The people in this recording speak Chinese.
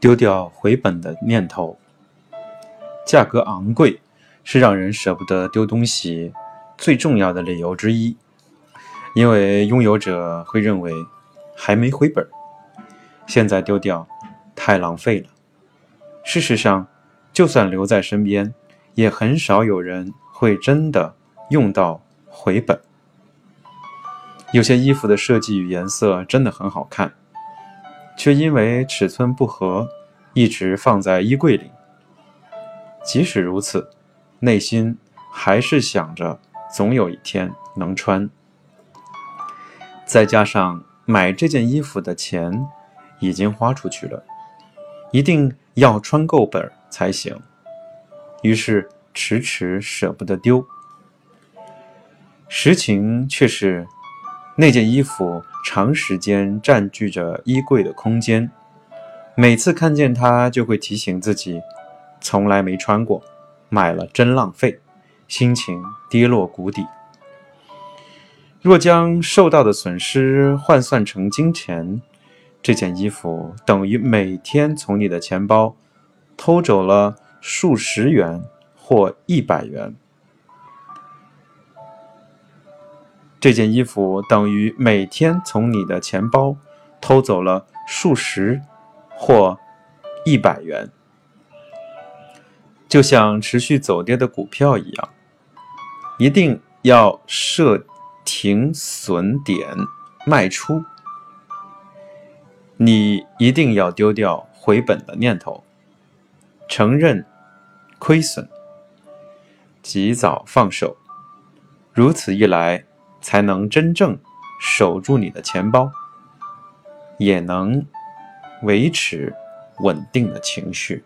丢掉回本的念头，价格昂贵是让人舍不得丢东西最重要的理由之一，因为拥有者会认为还没回本，现在丢掉太浪费了。事实上，就算留在身边，也很少有人会真的用到回本。有些衣服的设计与颜色真的很好看。却因为尺寸不合，一直放在衣柜里。即使如此，内心还是想着总有一天能穿。再加上买这件衣服的钱已经花出去了，一定要穿够本才行。于是迟迟舍不得丢。实情却是。那件衣服长时间占据着衣柜的空间，每次看见它就会提醒自己，从来没穿过，买了真浪费，心情跌落谷底。若将受到的损失换算成金钱，这件衣服等于每天从你的钱包偷走了数十元或一百元。这件衣服等于每天从你的钱包偷走了数十或一百元，就像持续走跌的股票一样，一定要设停损点卖出。你一定要丢掉回本的念头，承认亏损，及早放手。如此一来。才能真正守住你的钱包，也能维持稳定的情绪。